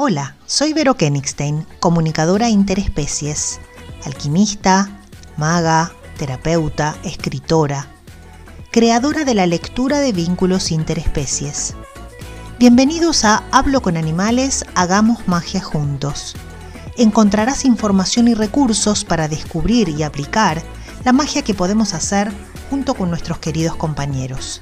Hola, soy Vero Kenigstein, comunicadora interespecies, alquimista, maga, terapeuta, escritora, creadora de la lectura de vínculos interespecies. Bienvenidos a Hablo con Animales, Hagamos Magia Juntos. Encontrarás información y recursos para descubrir y aplicar la magia que podemos hacer junto con nuestros queridos compañeros.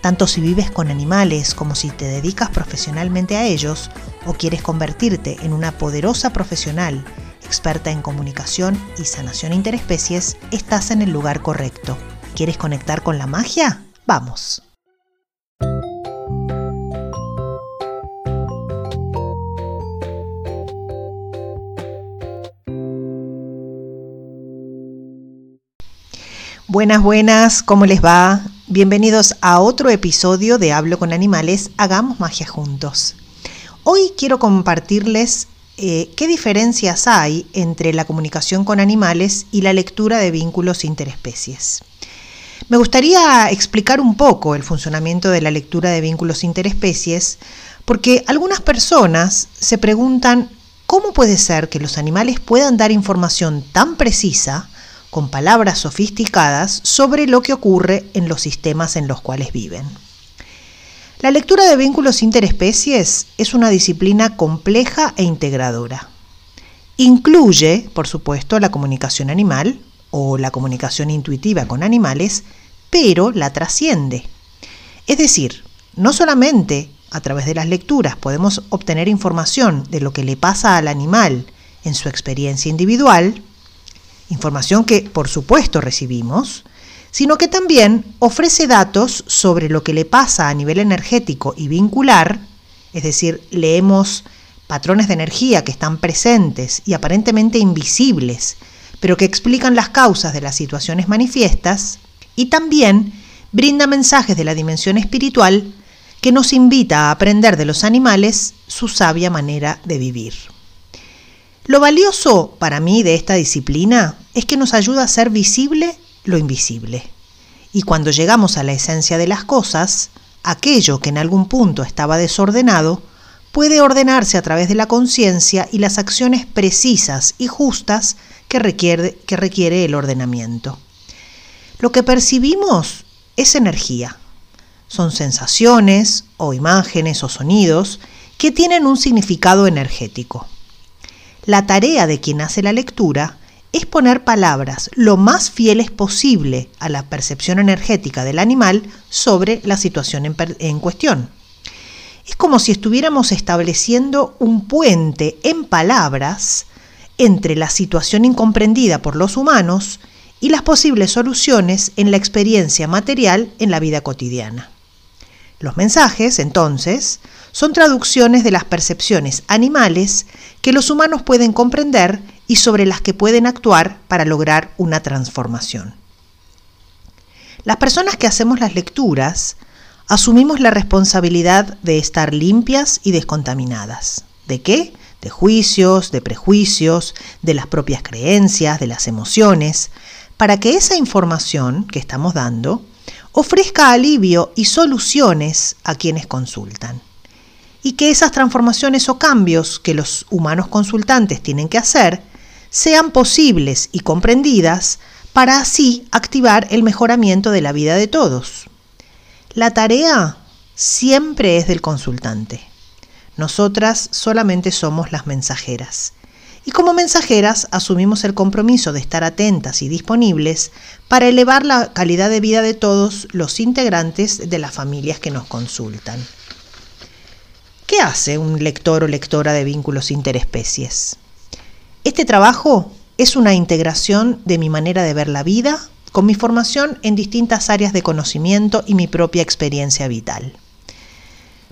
Tanto si vives con animales como si te dedicas profesionalmente a ellos o quieres convertirte en una poderosa profesional experta en comunicación y sanación interespecies, estás en el lugar correcto. ¿Quieres conectar con la magia? Vamos. Buenas, buenas, ¿cómo les va? Bienvenidos a otro episodio de Hablo con Animales, Hagamos Magia Juntos. Hoy quiero compartirles eh, qué diferencias hay entre la comunicación con animales y la lectura de vínculos interespecies. Me gustaría explicar un poco el funcionamiento de la lectura de vínculos interespecies porque algunas personas se preguntan cómo puede ser que los animales puedan dar información tan precisa con palabras sofisticadas sobre lo que ocurre en los sistemas en los cuales viven. La lectura de vínculos interespecies es una disciplina compleja e integradora. Incluye, por supuesto, la comunicación animal o la comunicación intuitiva con animales, pero la trasciende. Es decir, no solamente a través de las lecturas podemos obtener información de lo que le pasa al animal en su experiencia individual, información que por supuesto recibimos, sino que también ofrece datos sobre lo que le pasa a nivel energético y vincular, es decir, leemos patrones de energía que están presentes y aparentemente invisibles, pero que explican las causas de las situaciones manifiestas, y también brinda mensajes de la dimensión espiritual que nos invita a aprender de los animales su sabia manera de vivir. Lo valioso para mí de esta disciplina es que nos ayuda a ser visible lo invisible. Y cuando llegamos a la esencia de las cosas, aquello que en algún punto estaba desordenado puede ordenarse a través de la conciencia y las acciones precisas y justas que requiere, que requiere el ordenamiento. Lo que percibimos es energía. Son sensaciones o imágenes o sonidos que tienen un significado energético. La tarea de quien hace la lectura es poner palabras lo más fieles posible a la percepción energética del animal sobre la situación en, cuestión. Es como si estuviéramos estableciendo un puente en palabras entre la situación incomprendida por los humanos y las posibles soluciones en la experiencia material en la vida cotidiana. Los mensajes, entonces, son traducciones de las percepciones animales que los humanos pueden comprender y sobre las que pueden actuar para lograr una transformación. Las personas que hacemos las lecturas asumimos la responsabilidad de estar limpias y descontaminadas. ¿De qué? De juicios, de prejuicios, de las propias creencias, de las emociones, para que esa información que estamos dando ofrezca alivio y soluciones a quienes consultan. Y que esas transformaciones o cambios que los humanos consultantes tienen que hacer sean posibles y comprendidas para así activar el mejoramiento de la vida de todos. La tarea siempre es del consultante. Nosotras solamente somos las mensajeras y como mensajeras asumimos el compromiso de estar atentas y disponibles para elevar la calidad de vida de todos los integrantes de las familias que nos consultan. ¿Qué hace un lector o lectora de vínculos interespecies? Este trabajo es una integración de mi manera de ver la vida con mi formación en distintas áreas de conocimiento y mi propia experiencia vital.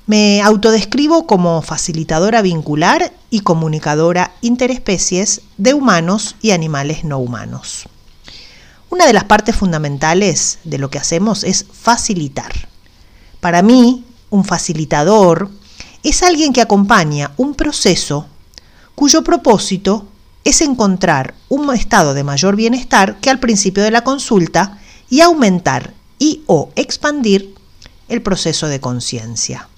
Me autodescribo como facilitadora vincular y comunicadora interespecies de humanos y animales no humanos. Una de las partes fundamentales de lo que hacemos es facilitar. Para mí, un facilitador es alguien que acompaña un proceso cuyo propósito es encontrar un estado de mayor bienestar que al principio de la consulta y aumentar y o expandir el proceso de conciencia.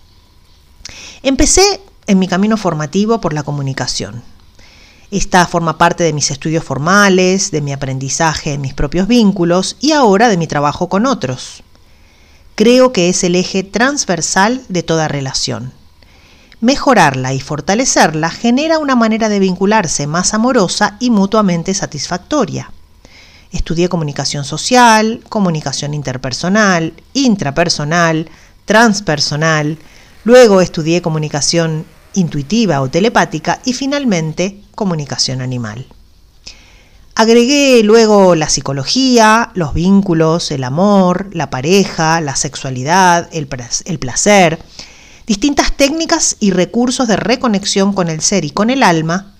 Empecé en mi camino formativo por la comunicación. Esta forma parte de mis estudios formales, de mi aprendizaje en mis propios vínculos y ahora de mi trabajo con otros. Creo que es el eje transversal de toda relación. Mejorarla y fortalecerla genera una manera de vincularse más amorosa y mutuamente satisfactoria. Estudié comunicación social, comunicación interpersonal, intrapersonal, transpersonal, luego estudié comunicación intuitiva o telepática y finalmente comunicación animal. Agregué luego la psicología, los vínculos, el amor, la pareja, la sexualidad, el, placer, distintas técnicas y recursos de reconexión con el ser y con el alma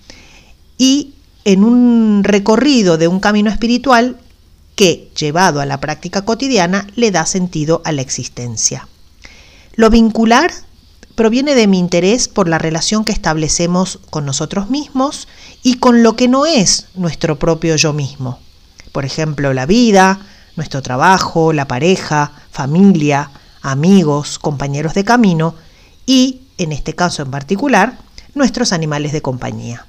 y en un recorrido de un camino espiritual que, llevado a la práctica cotidiana, le da sentido a la existencia. Lo vincular proviene de mi interés por la relación que establecemos con nosotros mismos y con lo que no es nuestro propio yo mismo. Por ejemplo, la vida, nuestro trabajo, la pareja, familia, amigos, compañeros de camino y, en este caso en particular, nuestros animales de compañía.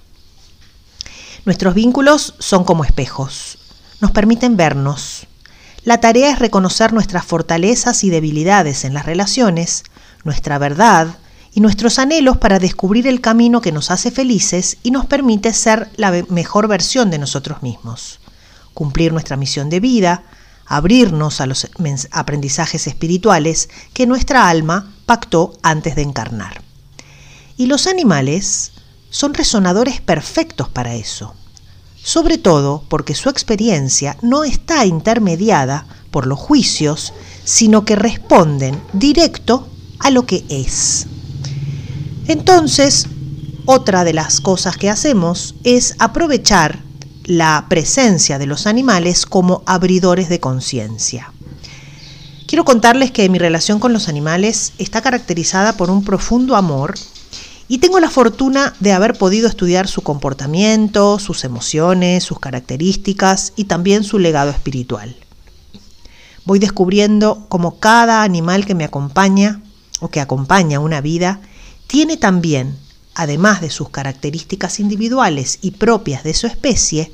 Nuestros vínculos son como espejos, nos permiten vernos. La tarea es reconocer nuestras fortalezas y debilidades en las relaciones, nuestra verdad y nuestros anhelos para descubrir el camino que nos hace felices y nos permite ser la mejor versión de nosotros mismos, cumplir nuestra misión de vida, abrirnos a los aprendizajes espirituales que nuestra alma pactó antes de encarnar. Y los animales son resonadores perfectos para eso, sobre todo porque su experiencia no está intermediada por los juicios, sino que responden directo a lo que es. Entonces, otra de las cosas que hacemos es aprovechar la presencia de los animales como abridores de conciencia. Quiero contarles que mi relación con los animales está caracterizada por un profundo amor y tengo la fortuna de haber podido estudiar su comportamiento, sus emociones, sus características y también su legado espiritual. Voy descubriendo cómo cada animal que me acompaña o que acompaña una vida, tiene también, además de sus características individuales y propias de su especie,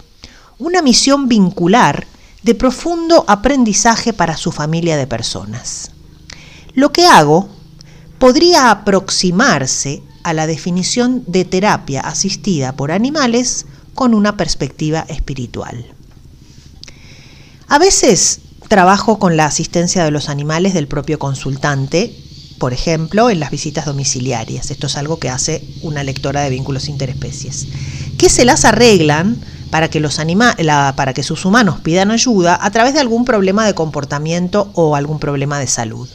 una misión vincular de profundo aprendizaje para su familia de personas. Lo que hago podría aproximarse a la definición de terapia asistida por animales con una perspectiva espiritual. A veces trabajo con la asistencia de los animales del propio consultante por ejemplo, en las visitas domiciliarias. Esto es algo que hace una lectora de vínculos interespecies. Que se las arreglan para que, los para que sus humanos pidan ayuda a través de algún problema de comportamiento o algún problema de salud.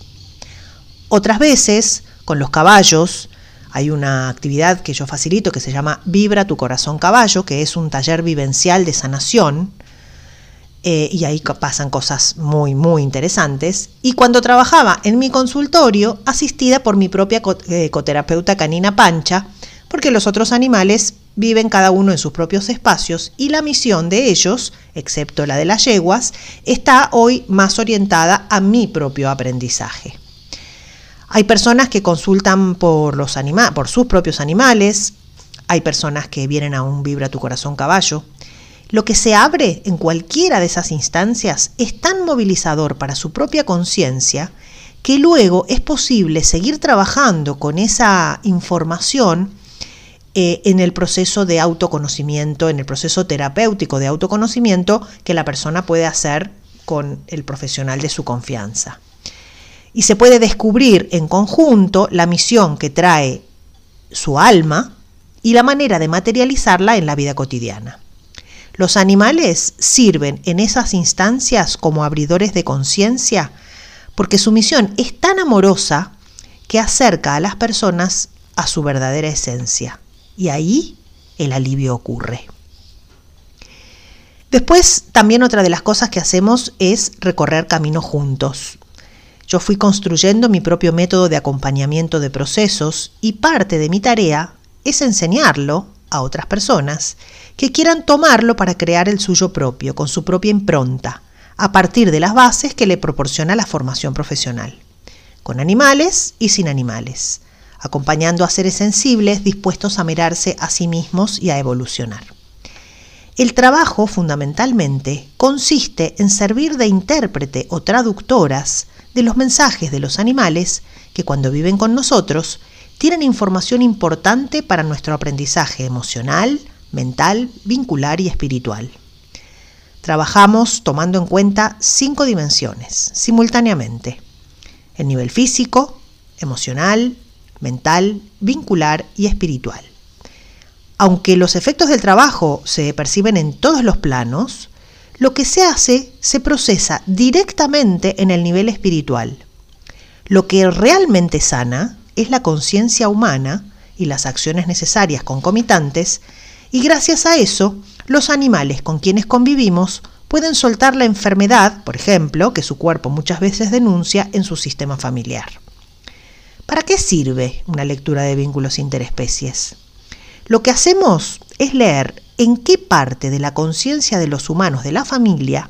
Otras veces, con los caballos, hay una actividad que yo facilito que se llama Vibra tu corazón caballo, que es un taller vivencial de sanación eh, y ahí pasan cosas muy, muy interesantes. Y cuando trabajaba en mi consultorio, asistida por mi propia eh, coterapeuta canina Pancha, porque los otros animales viven cada uno en sus propios espacios y la misión de ellos, excepto la de las yeguas, está hoy más orientada a mi propio aprendizaje. Hay personas que consultan por, los por sus propios animales, hay personas que vienen a un Vibra tu corazón caballo, lo que se abre en cualquiera de esas instancias es tan movilizador para su propia conciencia que luego es posible seguir trabajando con esa información eh, en el proceso de autoconocimiento, en el proceso terapéutico de autoconocimiento que la persona puede hacer con el profesional de su confianza. Y se puede descubrir en conjunto la misión que trae su alma y la manera de materializarla en la vida cotidiana. Los animales sirven en esas instancias como abridores de conciencia porque su misión es tan amorosa que acerca a las personas a su verdadera esencia. Y ahí el alivio ocurre. Después, también otra de las cosas que hacemos es recorrer caminos juntos. Yo fui construyendo mi propio método de acompañamiento de procesos y parte de mi tarea es enseñarlo a otras personas que quieran tomarlo para crear el suyo propio, con su propia impronta, a partir de las bases que le proporciona la formación profesional, con animales y sin animales, acompañando a seres sensibles dispuestos a mirarse a sí mismos y a evolucionar. El trabajo, fundamentalmente, consiste en servir de intérprete o traductoras de los mensajes de los animales que cuando viven con nosotros tienen información importante para nuestro aprendizaje emocional, mental, vincular y espiritual. Trabajamos tomando en cuenta cinco dimensiones simultáneamente. El nivel físico, emocional, mental, vincular y espiritual. Aunque los efectos del trabajo se perciben en todos los planos, lo que se hace se procesa directamente en el nivel espiritual. Lo que realmente sana es la conciencia humana y las acciones necesarias concomitantes, y gracias a eso, los animales con quienes convivimos pueden soltar la enfermedad, por ejemplo, que su cuerpo muchas veces denuncia en su sistema familiar. ¿Para qué sirve una lectura de vínculos interespecies? Lo que hacemos es leer en qué parte de la conciencia de los humanos de la familia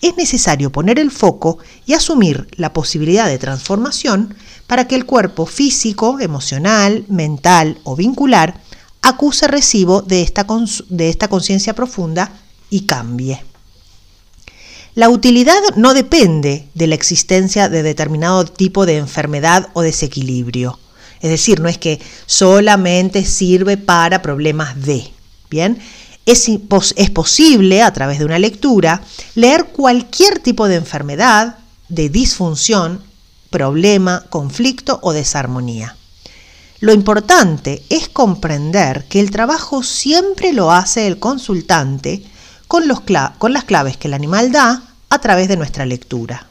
es necesario poner el foco y asumir la posibilidad de transformación para que el cuerpo físico, emocional, mental o vincular acuse recibo de esta, conciencia profunda y cambie. La utilidad no depende de la existencia de determinado tipo de enfermedad o desequilibrio. Es decir, no es que solamente sirve para problemas de. Bien, es, es, posible a través de una lectura leer cualquier tipo de enfermedad, de disfunción, problema, conflicto o desarmonía. Lo importante es comprender que el trabajo siempre lo hace el consultante con, las claves que el animal da a través de nuestra lectura.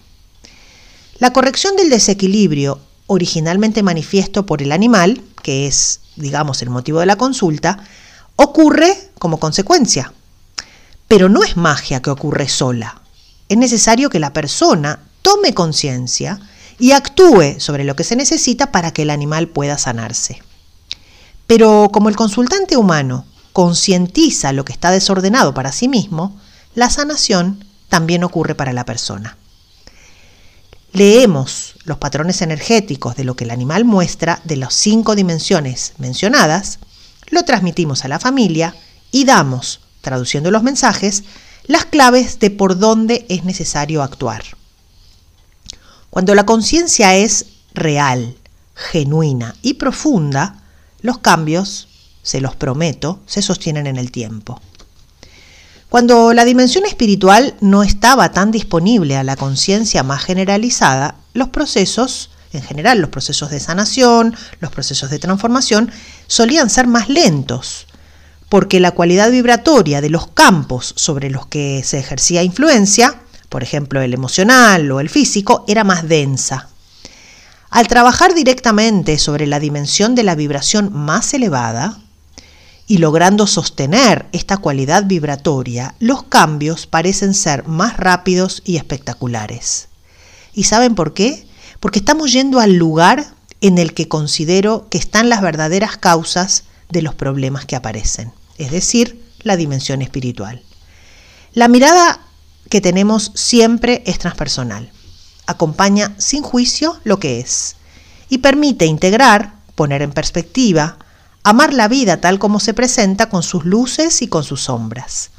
La corrección del desequilibrio originalmente manifiesto por el animal, que es, digamos, el motivo de la consulta, ocurre como consecuencia. Pero no es magia que ocurre sola. Es necesario que la persona tome conciencia y actúe sobre lo que se necesita para que el animal pueda sanarse. Pero como el consultante humano concientiza lo que está desordenado para sí mismo, la sanación también ocurre para la persona leemos los patrones energéticos de lo que el animal muestra de las cinco dimensiones mencionadas, lo transmitimos a la familia y damos, traduciendo los mensajes, las claves de por dónde es necesario actuar. Cuando la conciencia es real, genuina y profunda, los cambios, se los prometo, se sostienen en el tiempo. Cuando la dimensión espiritual no estaba tan disponible a la conciencia más generalizada, los procesos, en general los procesos de sanación, los procesos de transformación, solían ser más lentos, porque la cualidad vibratoria de los campos sobre los que se ejercía influencia, por ejemplo el emocional o el físico, era más densa. Al trabajar directamente sobre la dimensión de la vibración más elevada, y logrando sostener esta cualidad vibratoria, los cambios parecen ser más rápidos y espectaculares. ¿Y saben por qué? Porque estamos yendo al lugar en el que considero que están las verdaderas causas de los problemas que aparecen, es decir, la dimensión espiritual. La mirada que tenemos siempre es transpersonal, acompaña sin juicio lo que es y permite integrar, poner en perspectiva, amar la vida tal como se presenta con sus luces y con sus sombras.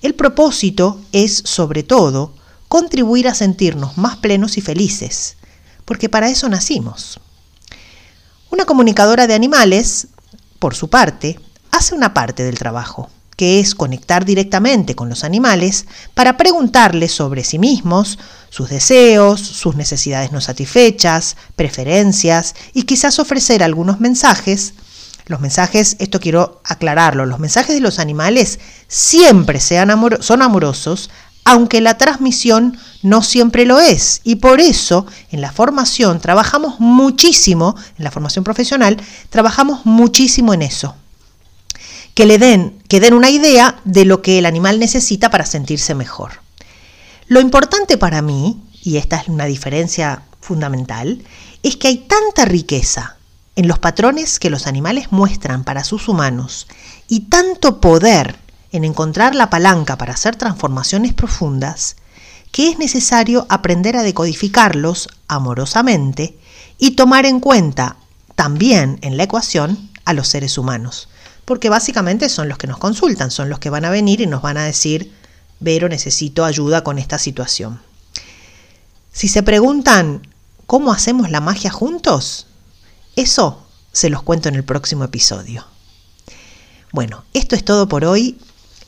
El propósito es, sobre todo, contribuir a sentirnos más plenos y felices, porque para eso nacimos. Una comunicadora de animales, por su parte, hace una parte del trabajo, que es conectar directamente con los animales para preguntarles sobre sí mismos, sus deseos, sus necesidades no satisfechas, preferencias y quizás ofrecer algunos mensajes los mensajes, esto quiero aclararlo, los mensajes de los animales siempre sean son amorosos, aunque la transmisión no siempre lo es. Y por eso en la formación trabajamos muchísimo, en la formación profesional, trabajamos muchísimo en eso. Que le den, que den una idea de lo que el animal necesita para sentirse mejor. Lo importante para mí, y esta es una diferencia fundamental, es que hay tanta riqueza en los patrones que los animales muestran para sus humanos y tanto poder en encontrar la palanca para hacer transformaciones profundas, que es necesario aprender a decodificarlos amorosamente y tomar en cuenta también en la ecuación a los seres humanos, porque básicamente son los que nos consultan, son los que van a venir y nos van a decir, Vero, necesito ayuda con esta situación. Si se preguntan, ¿cómo hacemos la magia juntos? Eso se los cuento en el próximo episodio. Bueno, esto es todo por hoy.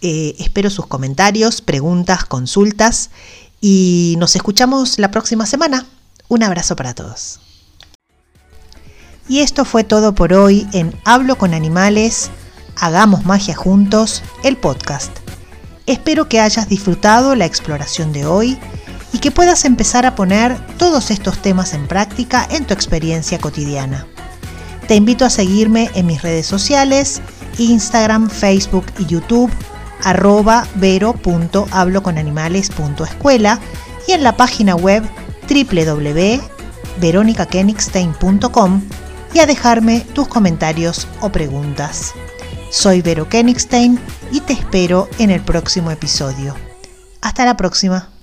Eh, espero sus comentarios, preguntas, consultas y nos escuchamos la próxima semana. Un abrazo para todos. Y esto fue todo por hoy en Hablo con Animales, Hagamos Magia Juntos, el podcast. Espero que hayas disfrutado la exploración de hoy y que puedas empezar a poner todos estos temas en práctica en tu experiencia cotidiana. Te invito a seguirme en mis redes sociales, Instagram, Facebook y YouTube, arroba vero.habloconanimales.escuela y en la página web www.veronicakenigstein.com y a dejarme tus comentarios o preguntas. Soy Vero Kenigstein y te espero en el próximo episodio. Hasta la próxima.